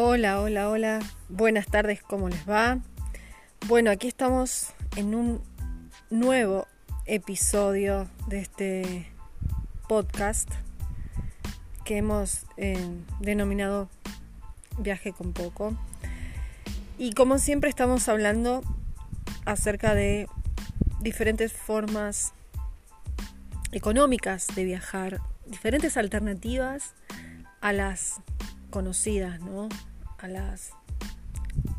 Hola, hola, hola. Buenas tardes, ¿cómo les va? Bueno, aquí estamos en un nuevo episodio de este podcast que hemos eh, denominado Viaje con Poco. Y como siempre estamos hablando acerca de diferentes formas económicas de viajar, diferentes alternativas a las conocidas, ¿no? A las,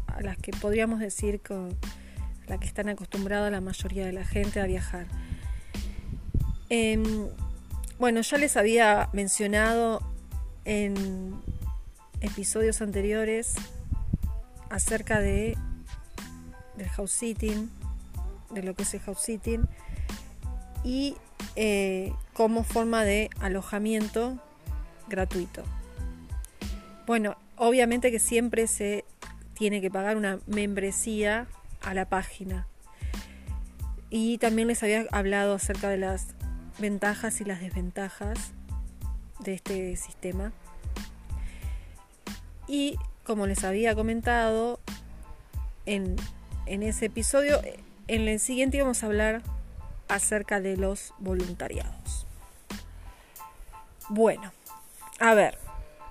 a las que podríamos decir con la que están acostumbrada la mayoría de la gente a viajar. Em, bueno, ya les había mencionado en episodios anteriores acerca de del house sitting, de lo que es el house sitting y eh, como forma de alojamiento gratuito. Bueno, obviamente que siempre se tiene que pagar una membresía a la página. Y también les había hablado acerca de las ventajas y las desventajas de este sistema. Y como les había comentado en, en ese episodio, en el siguiente vamos a hablar acerca de los voluntariados. Bueno, a ver,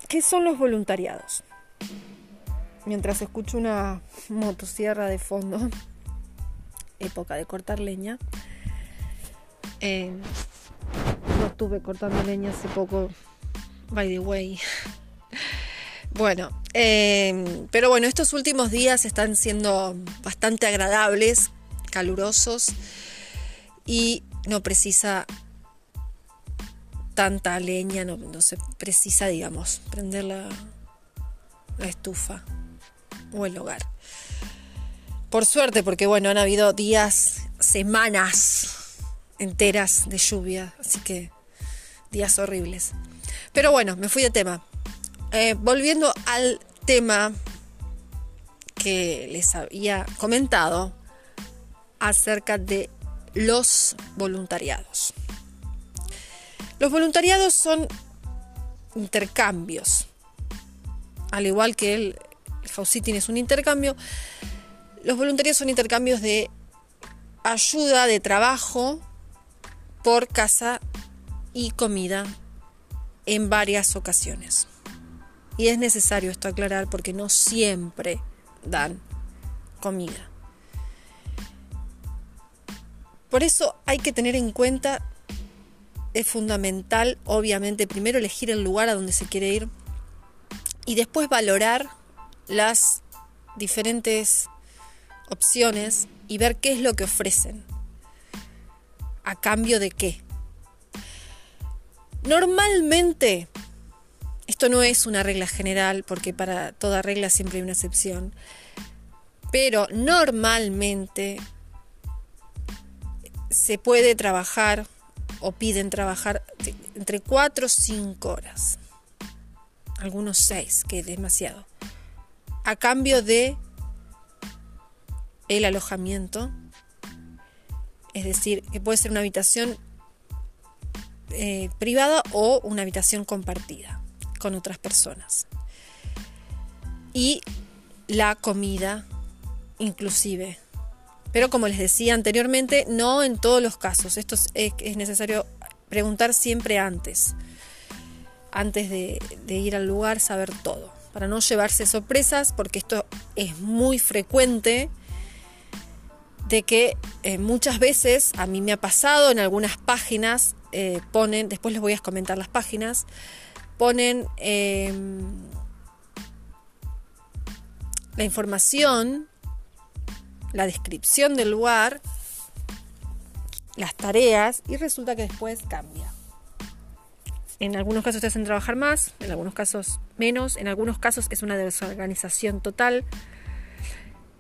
¿qué son los voluntariados? Mientras escucho una motosierra de fondo, época de cortar leña. Eh, no estuve cortando leña hace poco, by the way. Bueno, eh, pero bueno, estos últimos días están siendo bastante agradables, calurosos y no precisa tanta leña, no, se precisa, digamos, prender la, estufa o el hogar. Por suerte, porque bueno, han habido días, semanas enteras de lluvia, así que días horribles. Pero bueno, me fui de tema. Eh, volviendo al tema que les había comentado acerca de los voluntariados. Los voluntariados son intercambios. Al igual que el, house sitting es un intercambio, los voluntarios son intercambios de ayuda, de trabajo por casa y comida en varias ocasiones. Y es necesario esto aclarar porque no siempre dan comida. Por eso hay que tener en cuenta, es fundamental, obviamente, primero elegir el lugar a donde se quiere ir y después valorar las diferentes opciones y ver qué es lo que ofrecen. ¿A cambio de qué? Normalmente, esto no es una regla general, porque para toda regla siempre hay una excepción, pero normalmente se puede trabajar o piden trabajar entre 4 o 5 horas. Algunos 6, que es demasiado. A cambio de el alojamiento. Es decir, que puede ser una habitación eh, privada o una habitación compartida con otras personas. Y la comida inclusive pero como les decía anteriormente, no en todos los casos. Esto es, necesario preguntar siempre antes. Antes de, ir al lugar, saber todo. Para no llevarse sorpresas, porque esto es muy frecuente de que eh, muchas veces, a mí me ha pasado en algunas páginas, eh, ponen, después les voy a comentar las páginas, ponen em, la información la descripción del lugar, las tareas y resulta que después cambia. En algunos casos te hacen trabajar más, en algunos casos menos, en algunos casos es una desorganización total,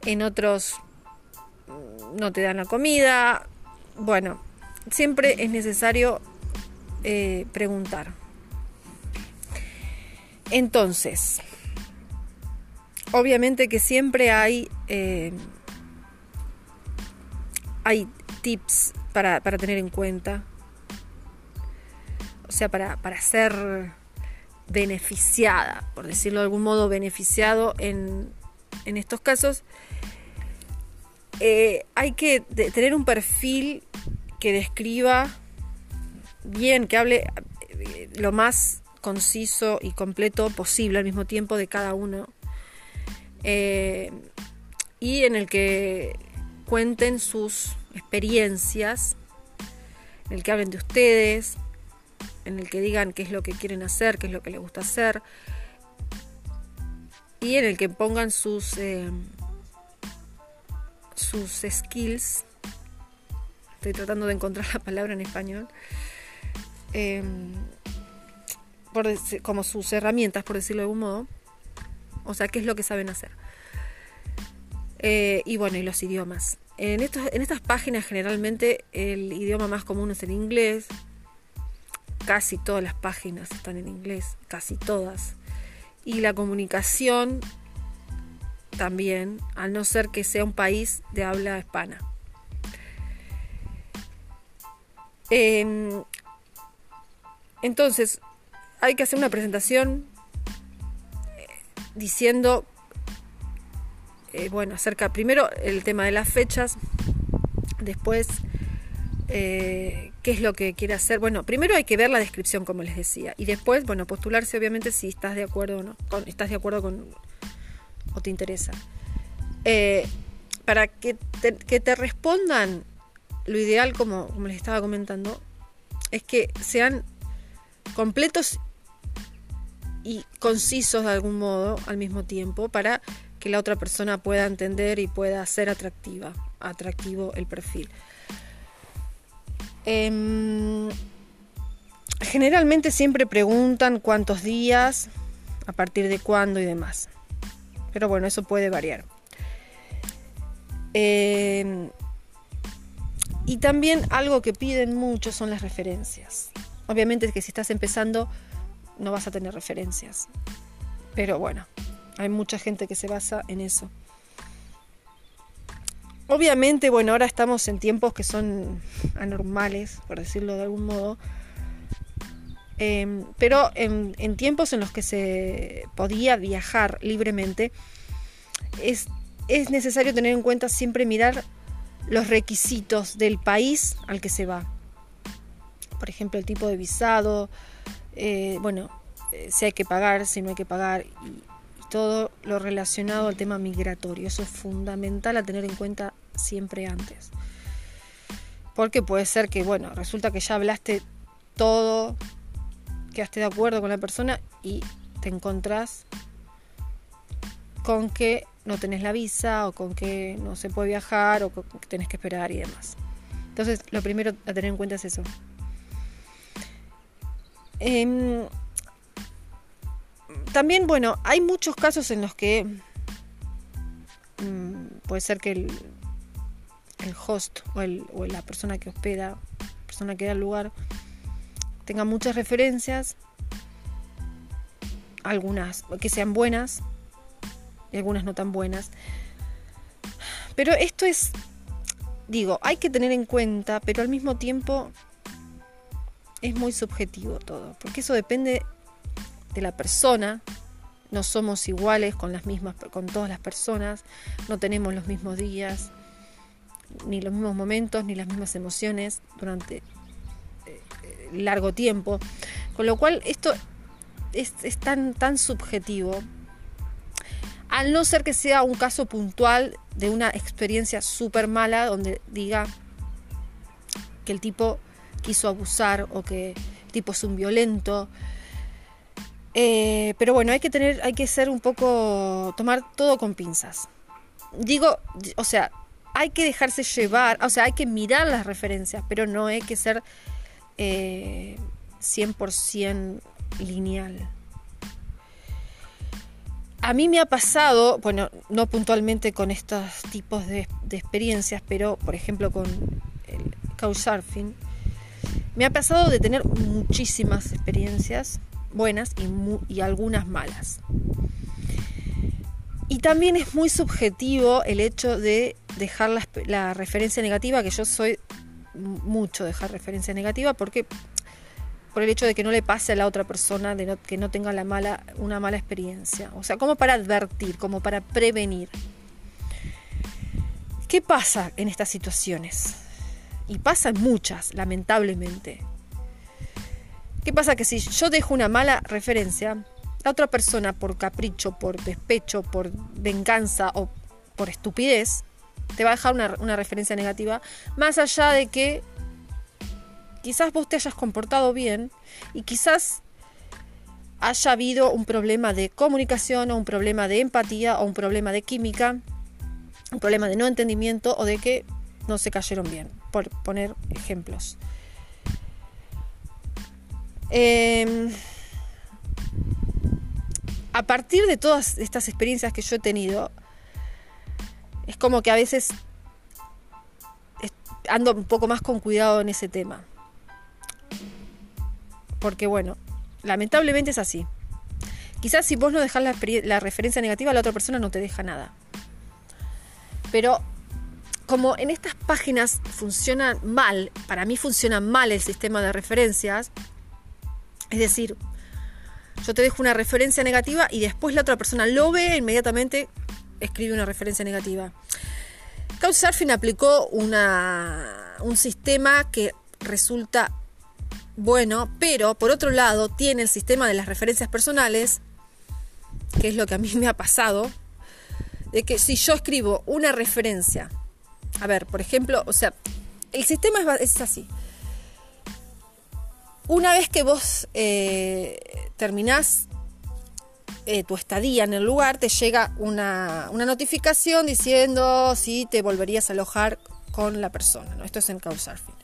en otros mm, no te dan la comida. Bueno, siempre es necesario eh, preguntar. Entonces, obviamente que siempre hay eh, hay tips para, tener en cuenta. O sea, para, hacer beneficiada, por decirlo de algún modo, beneficiado en, estos casos, eh, hay que tener un perfil que describa bien, que hable eh, lo más conciso y completo posible al mismo tiempo de cada uno. Eh, y en el que cuenten sus experiencias, en el que hablen de ustedes, en el que digan qué es lo que quieren hacer, qué es lo que les gusta hacer, y en el que pongan sus, eh, sus skills. Estoy tratando de encontrar la palabra en español. Em, como sus herramientas, por decirlo de algún modo. O sea, qué es lo que saben hacer. Eh, y bueno, y los idiomas. En, estos, en estas páginas generalmente el idioma más común es el inglés. Casi todas las páginas están en inglés, casi todas. Y la comunicación también, al no ser que sea un país de habla hispana. Em, entonces, hay que hacer una presentación eh, diciendo, eh, bueno, acerca primero el tema de las fechas, después eh, qué es lo que quiere hacer. Bueno, primero hay que ver la descripción, como les decía, y después, bueno, postularse obviamente si estás de acuerdo o no, estás de acuerdo con o te interesa. para que te, que te respondan, lo ideal, como, como les estaba comentando, es que sean completos y concisos de algún modo al mismo tiempo para que la otra persona pueda entender y pueda ser atractiva, atractivo el perfil. Em, generalmente siempre preguntan cuántos días, a partir de cuándo y demás. Pero bueno, eso puede variar. Em, y también algo que piden mucho son las referencias. Obviamente que si estás empezando no vas a tener referencias. Pero bueno, hay mucha gente que se basa en eso. Obviamente, bueno, ahora estamos en tiempos que son anormales, por decirlo de algún modo. Em, pero en, tiempos en los que se podía viajar libremente, es, es necesario tener en cuenta siempre mirar los requisitos del país al que se va. Por ejemplo, el tipo de visado, eh, bueno, eh, si hay que pagar, si no hay que pagar, todo lo relacionado al tema migratorio. Eso es fundamental a tener en cuenta siempre antes. Porque puede ser que, bueno, resulta que ya hablaste todo, quedaste de acuerdo con la persona y te encontrás con que no tenés la visa o con que no se puede viajar o que tenés que esperar y demás. Entonces, lo primero a tener en cuenta es eso. Em, también, bueno, hay muchos casos en los que mm, puede ser que el, host o, el, o, la persona que hospeda, persona que da el lugar, tenga muchas referencias, algunas que sean buenas, y algunas no tan buenas. Pero esto es, digo, hay que tener en cuenta, pero al mismo tiempo es muy subjetivo todo, porque eso depende la persona. No somos iguales con las mismas, con todas las personas, no tenemos los mismos días, ni los mismos momentos, ni las mismas emociones durante eh, largo tiempo. Con lo cual esto es, es tan, tan subjetivo al no ser que sea un caso puntual de una experiencia súper mala donde diga que el tipo quiso abusar o que el tipo es un violento. Eh, pero bueno, hay que tener, hay que ser un poco, tomar todo con pinzas. Digo, o sea, hay que dejarse llevar, o sea, hay que mirar las referencias, pero no hay que ser 100% eh, lineal. A mí me ha pasado, bueno, no puntualmente con estos tipos de, experiencias, pero por ejemplo con el Couchsurfing, me ha pasado de tener muchísimas experiencias buenas y, algunas malas. Y también es muy subjetivo el hecho de dejar la, referencia negativa, que yo soy mucho dejar referencia negativa, porque por el hecho de que no le pase a la otra persona, de que no tenga la mala, una mala experiencia. O sea, como para advertir, como para prevenir. ¿Qué pasa en estas situaciones? Y pasan muchas, lamentablemente. ¿Qué pasa? Que si yo dejo una mala referencia, la otra persona por capricho, por despecho, por venganza o por estupidez, te va a dejar una, una referencia negativa, más allá de que quizás vos te hayas comportado bien y quizás haya habido un problema de comunicación o un problema de empatía o un problema de química, un problema de no entendimiento o de que no se cayeron bien, por poner ejemplos. Em, a partir de todas estas experiencias que yo he tenido, es como que a veces ando un poco más con cuidado en ese tema. Porque bueno, lamentablemente es así. Quizás si vos no dejás la, referencia negativa, la otra persona no te deja nada. Pero como en estas páginas funciona mal, para mí funciona mal el sistema de referencias, es decir, yo te dejo una referencia negativa y después la otra persona lo ve e inmediatamente escribe una referencia negativa. Couchsurfing aplicó una, un sistema que resulta bueno, pero por otro lado tiene el sistema de las referencias personales, que es lo que a mí me ha pasado, de que si yo escribo una referencia, a ver, por ejemplo, o sea, el sistema es, así. Una vez que vos eh, terminás eh, tu estadía en el lugar, te llega una, una, notificación diciendo si te volverías a alojar con la persona. ¿no? Esto es en Couchsurfing.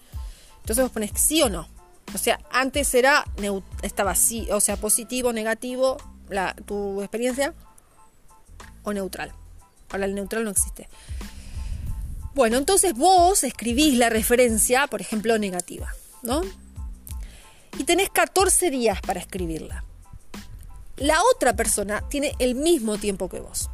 Entonces vos pones sí o no. O sea, antes era, estaba así, o sea, positivo, negativo, la, tu experiencia, o neutral. Ahora el neutral no existe. Bueno, entonces vos escribís la referencia, por ejemplo, negativa, ¿no? Y tenés 14 días para escribirla. La otra persona tiene el mismo tiempo que vos.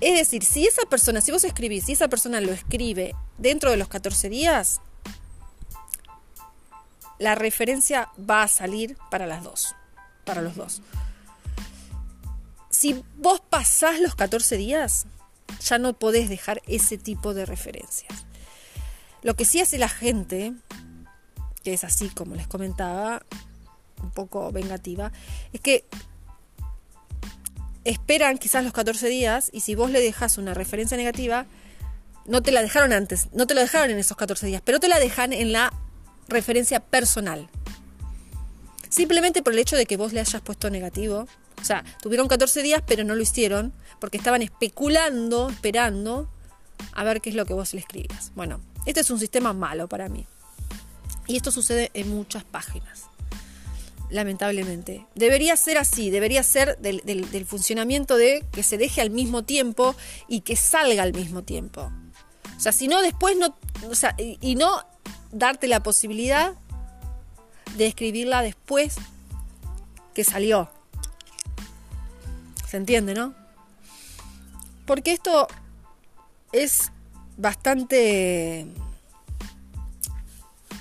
Es decir, si esa persona, si vos escribís, si esa persona lo escribe dentro de los 14 días, la referencia va a salir para las dos, para los dos. Si vos pasás los 14 días, ya no podés dejar ese tipo de referencias. Lo que sí hace la gente, que es así como les comentaba, un poco vengativa, es que esperan quizás los 14 días y si vos le dejas una referencia negativa, no te la dejaron antes, no te la dejaron en esos 14 días, pero te la dejan en la referencia personal. Simplemente por el hecho de que vos le hayas puesto negativo. O sea, tuvieron 14 días pero no lo hicieron porque estaban especulando, esperando a ver qué es lo que vos le escribías. Bueno, este es un sistema malo para mí. Y esto sucede en muchas páginas. Lamentablemente. Debería ser así, debería ser del, funcionamiento de que se deje al mismo tiempo y que salga al mismo tiempo. O sea, si no, después no. Y no darte la posibilidad de escribirla después que salió. ¿Se entiende, no? Porque esto es bastante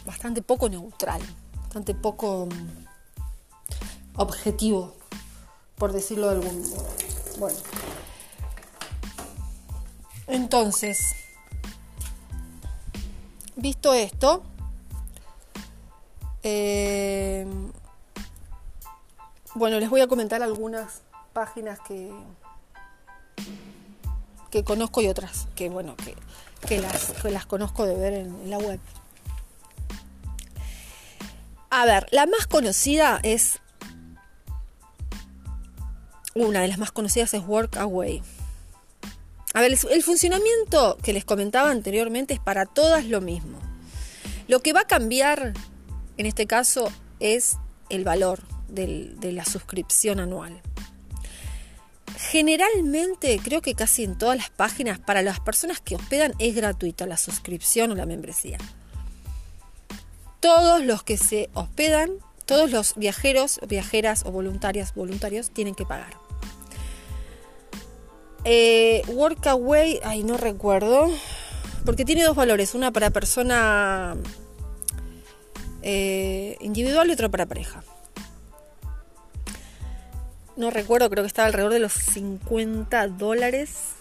bastante poco neutral, bastante poco objetivo, por decirlo de algún modo. Bueno. Entonces, Visto esto, eh, bueno, les voy a comentar algunas páginas que, que conozco y otras que, bueno, que, las, las conozco de ver en, la web. A ver, la más conocida es. Una de las más conocidas es Workaway. A ver, el funcionamiento que les comentaba anteriormente es para todas lo mismo. Lo que va a cambiar en este caso es el valor de la suscripción anual. Generalmente, creo que casi en todas las páginas, para las personas que hospedan es gratuita la suscripción o la membresía. Todos los que se hospedan, todos los viajeros, viajeras o voluntarias, voluntarios tienen que pagar. Eh, Workaway, ay, no recuerdo. Porque tiene dos valores. Una para persona eh, individual y otro para pareja. No recuerdo, creo que estaba alrededor de los 50 dólares.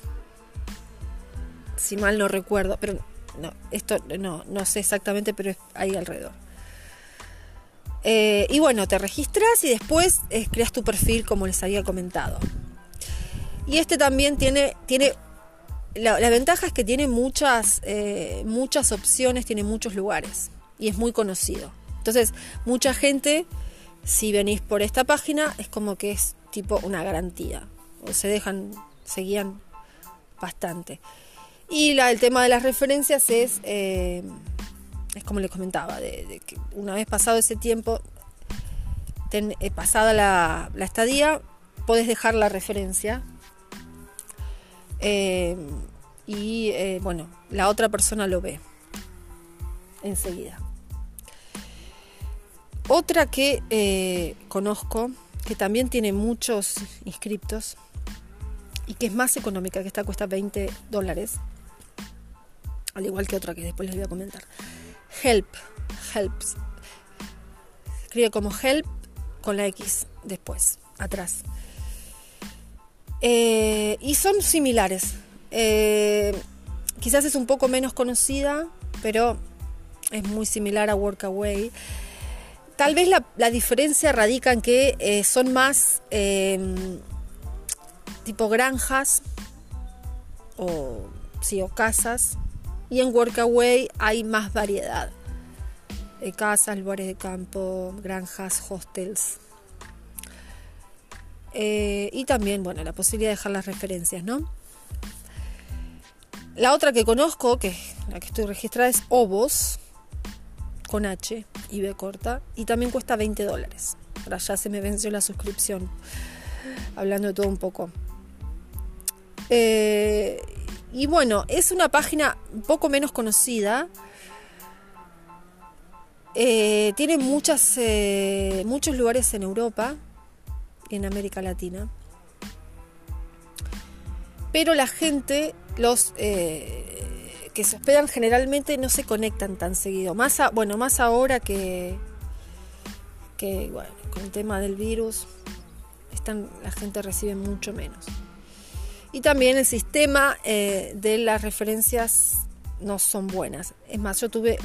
Si mal no recuerdo, pero no, esto no, no sé exactamente, pero es ahí alrededor. Eh, y bueno, te registras y después eh, creas tu perfil como les había comentado. Y este también tiene, tiene la, ventaja es que tiene muchas, eh, muchas opciones, tiene muchos lugares y es muy conocido. Entonces, mucha gente, si venís por esta página, es como que es tipo una garantía. O se dejan, se guían bastante. Y la, el tema de las referencias es, eh, es como les comentaba, una vez pasado ese tiempo, eh, pasada la, la, estadía, podés dejar la referencia. Eh, y bueno, la otra persona lo ve enseguida. Otra que conozco, que también tiene muchos inscriptos y que es más económica, que esta cuesta 20 dólares, al igual que otra que después les voy a comentar. Help, helps. Escribe como help con la X después, atrás. Eh, y son similares. Eh, quizás es un poco menos conocida, pero es muy similar a Workaway. Tal vez la, diferencia radica en que eh, son más tipo granjas o, sí, o casas y en Workaway hay más variedad. de casas, lugares de campo, granjas, hostels. Eh, y también, bueno, la posibilidad de dejar las referencias, ¿no? La otra que conozco, que la que estoy registrada, es Obos, con H y B corta, y también cuesta 20 dólares. Ahora ya se me venció la suscripción, hablando de todo un poco. Eh, y bueno, es una página un poco menos conocida. Eh, tiene muchas, eh, muchos lugares en Europa en América Latina. Pero la gente, los eh, que se hospedan generalmente no se conectan tan seguido. Más bueno, más ahora que, que con el tema del virus, están, la gente recibe mucho menos. Y también el sistema eh, de las referencias no son buenas. Es más, yo tuve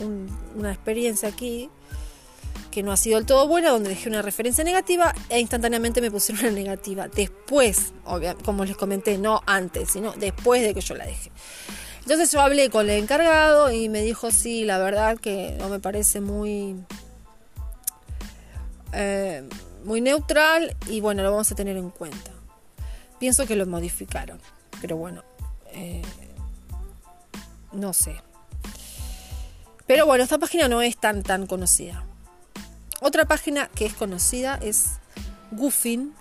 una experiencia aquí que no ha sido del todo buena, donde dejé una referencia negativa e instantáneamente me pusieron una negativa. Después, como les comenté, no antes, sino después de que yo la dejé. Entonces yo hablé con el encargado y me dijo, sí, la verdad que no me parece muy... Eh, muy neutral y bueno, lo vamos a tener en cuenta. Pienso que lo modificaron, pero bueno, eh, no sé. Pero bueno, esta página no es tan tan conocida. Otra página que es conocida es Goofin.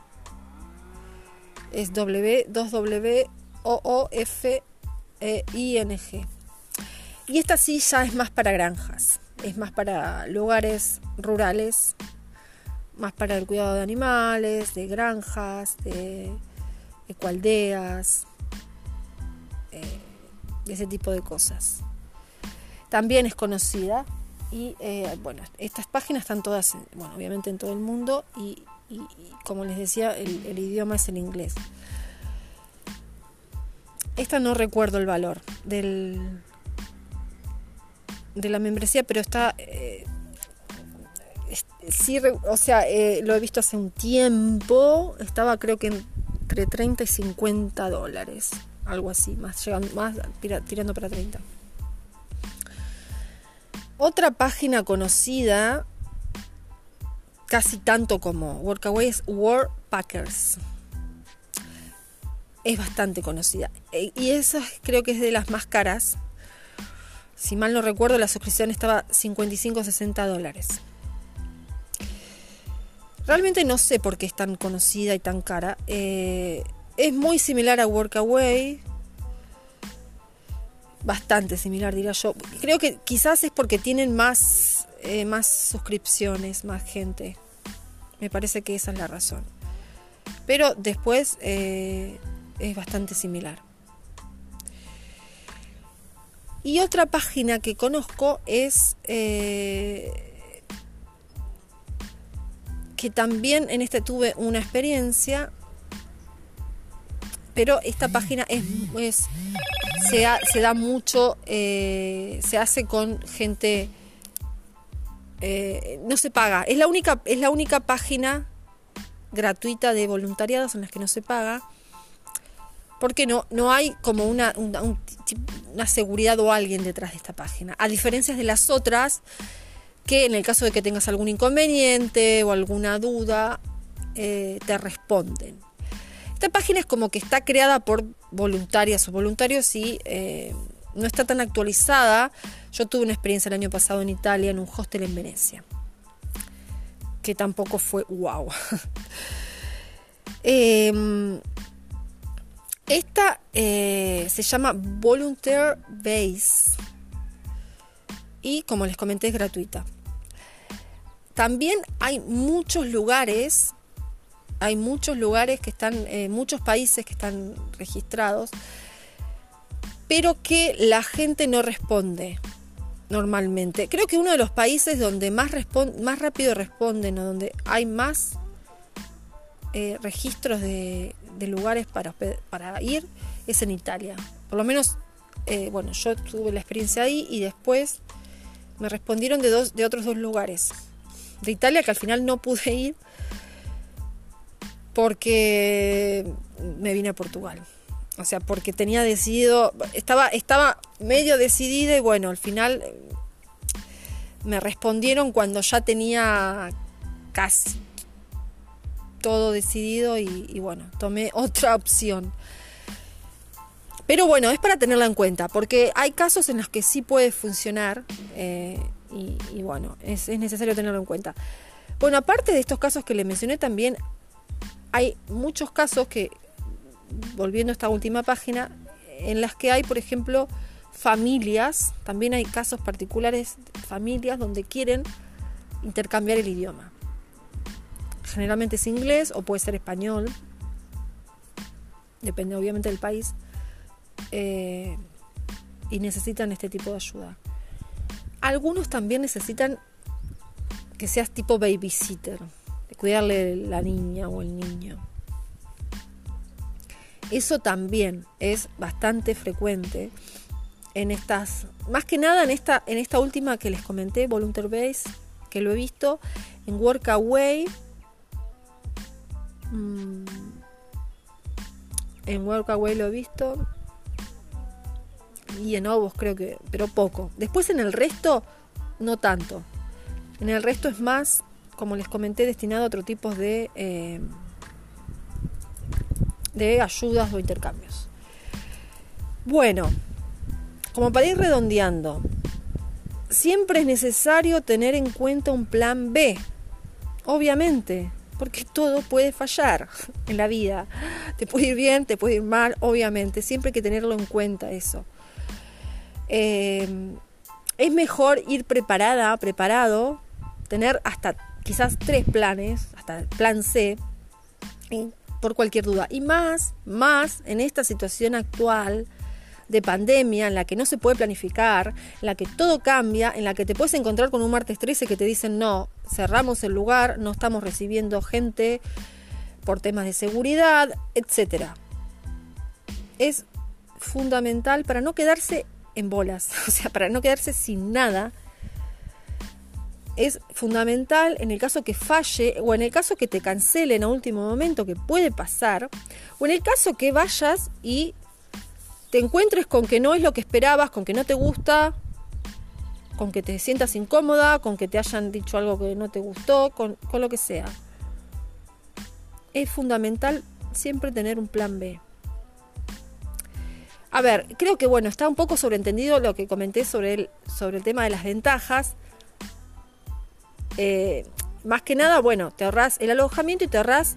Es W 2 W O O F E. Y esta sí ya es más para granjas, es más para lugares rurales, más para el cuidado de animales, de granjas, de ecualdeas, eh, ese tipo de cosas. También es conocida y eh, bueno, estas páginas están todas, bueno, obviamente en todo el mundo y, como les decía, el, idioma es el inglés. Esta no recuerdo el valor del, de la membresía, pero está... Eh, sí, o sea, lo he visto hace un tiempo, estaba creo que en entre 30 y 50 dólares, algo así, más, llegando, más tirando para 30. Otra página conocida, casi tanto como Workaway, es Packers Es bastante conocida. E, y esa creo que es de las más caras. Si mal no recuerdo, la suscripción estaba 55-60 dólares. Realmente no sé por qué es tan conocida y tan cara. Eh, es muy similar a Workaway. Bastante similar, diría yo. Creo que quizás es porque tienen más, eh, más suscripciones, más gente. Me parece que esa es la razón. Pero después eh, es bastante similar. Y otra página que conozco es que también en este tuve una experiencia, pero esta página es, se, da mucho, eh, se hace con gente, eh, no se paga, es la única, es la única página gratuita de voluntariados en las que no se paga porque no, no hay como una, una, seguridad o alguien detrás de esta página. A diferencia de las otras, que en el caso de que tengas algún inconveniente o alguna duda, eh, te responden. Esta página es como que está creada por voluntarias o voluntarios y eh, no está tan actualizada. Yo tuve una experiencia el año pasado en Italia en un hostel en Venecia, que tampoco fue wow. eh, esta eh, se llama Volunteer Base y como les comenté es gratuita. También hay muchos lugares, hay muchos lugares que están, eh, muchos países que están registrados, pero que la gente no responde normalmente. Creo que uno de los países donde más, más rápido responden o donde hay más eh, registros de, lugares para, para ir es en Italia. Por lo menos, eh, bueno, yo tuve la experiencia ahí y después me respondieron de, dos, de otros dos lugares. De Italia que al final no pude ir porque me vine a Portugal. O sea, porque tenía decidido, estaba, estaba medio decidida y bueno, al final eh, me respondieron cuando ya tenía casi todo decidido y, bueno, tomé otra opción. Pero bueno, es para tenerla en cuenta, porque hay casos en los que sí puede funcionar eh, y, bueno, es, necesario tenerlo en cuenta. Bueno, aparte de estos casos que le mencioné también, hay muchos casos que, volviendo a esta última página, en las que hay, por ejemplo, familias, también hay casos particulares, familias donde quieren intercambiar el idioma generalmente es inglés o puede ser español, depende obviamente del país, eh, y necesitan este tipo de ayuda. Algunos también necesitan que seas tipo babysitter, de cuidarle la niña o el niño. Eso también es bastante frecuente en estas, más que nada en esta, en esta última que les comenté, Volunteer Base, que lo he visto, en Workaway Mm. En Workaway lo he visto. Y en Obos creo que, pero poco. Después en el resto, no tanto. En el resto es más, como les comenté, destinado a otro tipo de, eh, de ayudas o intercambios. Bueno, como para ir redondeando, siempre es necesario tener en cuenta un plan B. Obviamente, porque todo puede fallar en la vida. Te puede ir bien, te puede ir mal, obviamente, siempre hay que tenerlo en cuenta eso. Eh, es mejor ir preparada, preparado, tener hasta quizás tres planes, hasta plan C, por cualquier duda. Y más, más en esta situación actual de pandemia en la que no se puede planificar, en la que todo cambia, en la que te puedes encontrar con un martes 13 que te dicen no, cerramos el lugar, no estamos recibiendo gente por temas de seguridad, etc. Es fundamental para no quedarse en bolas, o sea, para no quedarse sin nada. Es fundamental en el caso que falle o en el caso que te cancelen a último momento, que puede pasar, o en el caso que vayas y te encuentres con que no es lo que esperabas, con que no te gusta, con que te sientas incómoda, con que te hayan dicho algo que no te gustó, con, lo que sea. Es fundamental siempre tener un plan B. A ver, creo que bueno, está un poco sobreentendido lo que comenté sobre el, sobre el tema de las ventajas. Eh, más que nada, bueno, te ahorras el alojamiento y te ahorras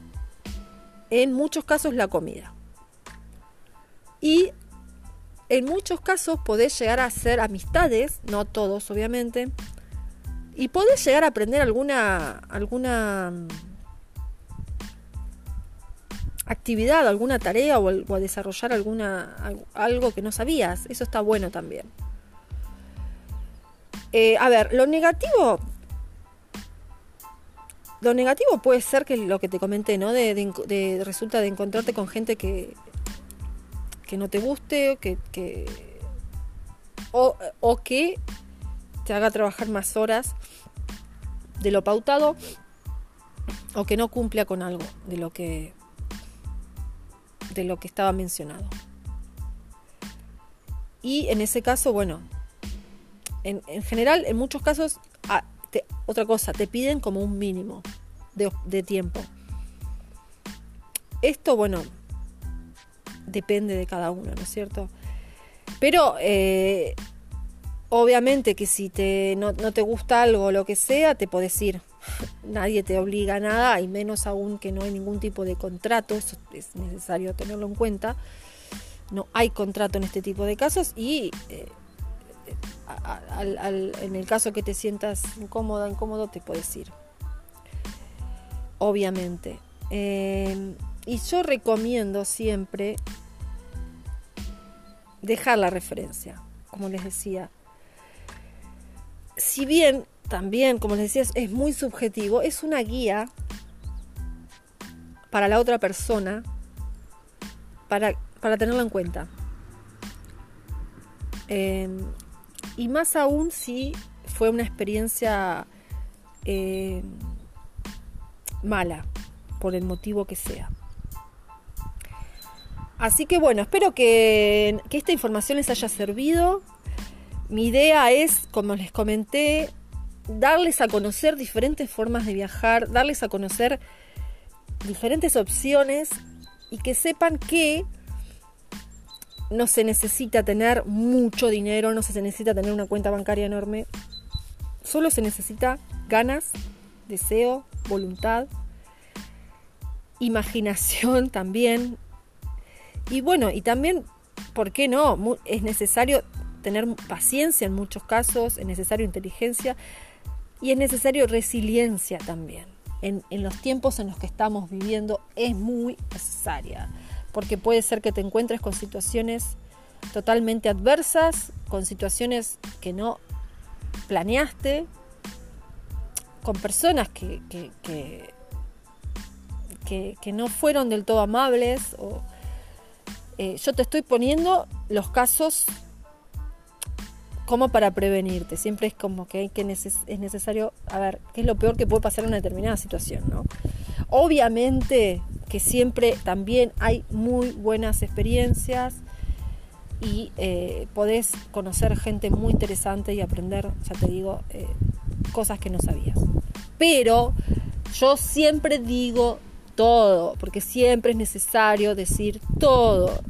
en muchos casos la comida. Y en muchos casos podés llegar a hacer amistades, no todos obviamente, y podés llegar a aprender alguna, alguna actividad, alguna tarea o, a desarrollar alguna, algo que no sabías. Eso está bueno también. Eh, a ver, lo negativo lo negativo puede ser que lo que te comenté, ¿no? De, resulta de encontrarte con gente que, que no te guste, que, que o, o que te haga trabajar más horas de lo pautado o que no cumpla con algo de lo que de lo que estaba mencionado. Y en ese caso, bueno, en, general, en muchos casos, ah, otra cosa, te piden como un mínimo de, tiempo. Esto, bueno, depende de cada uno, ¿no es cierto? Pero eh, obviamente que si te, no, no, te gusta algo o lo que sea, te podés ir. Nadie te obliga a nada, y menos aún que no hay ningún tipo de contrato, eso es necesario tenerlo en cuenta. No hay contrato en este tipo de casos y eh, en el caso que te sientas incómoda, incómodo, te puedes ir. Obviamente. Em, y yo recomiendo siempre dejar la referencia, como les decía. Si bien también, como les decía, es muy subjetivo, es una guía para la otra persona, para, para tenerlo en cuenta. Em, y más aún si fue una experiencia eh, mala, por el motivo que sea. Así que bueno, espero que, que esta información les haya servido. Mi idea es, como les comenté, darles a conocer diferentes formas de viajar, darles a conocer diferentes opciones y que sepan que no se necesita tener mucho dinero, no se necesita tener una cuenta bancaria enorme, solo se necesita ganas, deseo, voluntad, imaginación también. Y bueno, y también, ¿por qué no? Es necesario tener paciencia en muchos casos, es necesario inteligencia y es necesario resiliencia también. En, en los tiempos en los que estamos viviendo es muy necesaria porque puede ser que te encuentres con situaciones totalmente adversas, con situaciones que no planeaste, con personas que, que, que, no fueron del todo amables. O, eh, yo te estoy poniendo los casos como para prevenirte. Siempre es como que, que es necesario, a ver, qué es lo peor que puede pasar en una determinada situación, ¿no? Obviamente que siempre también hay muy buenas experiencias y eh, podés conocer gente muy interesante y aprender, ya te digo, eh, cosas que no sabías. Pero yo siempre digo todo, porque siempre es necesario decir todo.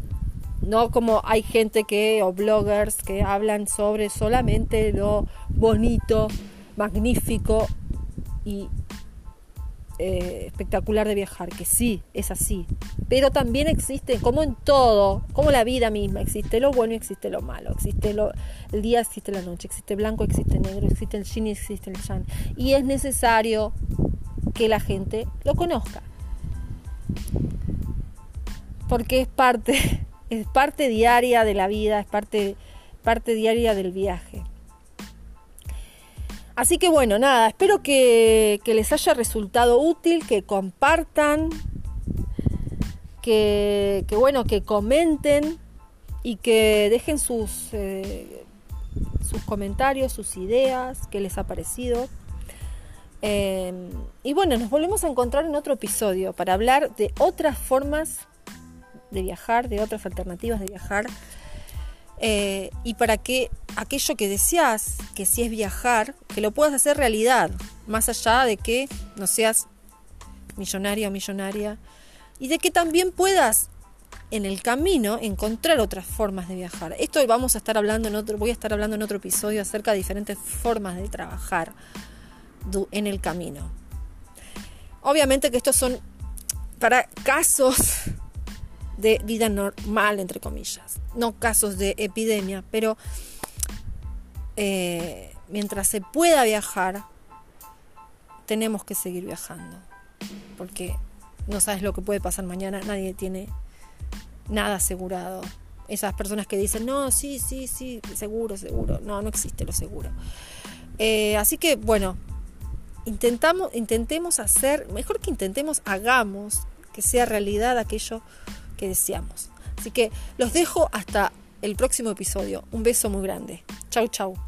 No como hay gente que, o bloggers que hablan sobre solamente lo bonito, magnífico y eh, espectacular de viajar, que sí, es así. Pero también existe, como en todo, como la vida misma, existe lo bueno y existe lo malo. Existe el día, existe la noche, existe blanco, existe negro, existe el yin y existe el yang. Y es necesario que la gente lo conozca. Porque es parte, es parte diaria de la vida, es parte, parte diaria del viaje. Así que bueno, nada, espero que, les haya resultado útil, que compartan, que, bueno, que comenten y que dejen sus, eh, sus comentarios, sus ideas, qué les ha parecido. Eh, y bueno, nos volvemos a encontrar en otro episodio para hablar de otras formas de viajar, de otras alternativas de viajar. Eh, y para que aquello que deseas, que si es viajar, que lo puedas hacer realidad, más allá de que no seas millonaria o millonaria, y de que también puedas en el camino encontrar otras formas de viajar. Esto vamos a estar hablando en otro, voy a estar hablando en otro episodio acerca de diferentes formas de trabajar en el camino. Obviamente que estos son para casos de vida normal, entre comillas. No casos de epidemia, pero eh, mientras se pueda viajar, tenemos que seguir viajando. Porque no sabes lo que puede pasar mañana, nadie tiene nada asegurado. Esas personas que dicen, no, sí, sí, sí, seguro, seguro. No, no existe lo seguro. Eh, así que, bueno, intentamos, intentemos hacer, mejor que intentemos, hagamos que sea realidad aquello que deseamos. Así que los dejo hasta el próximo episodio. Un beso muy grande. Chau, chau.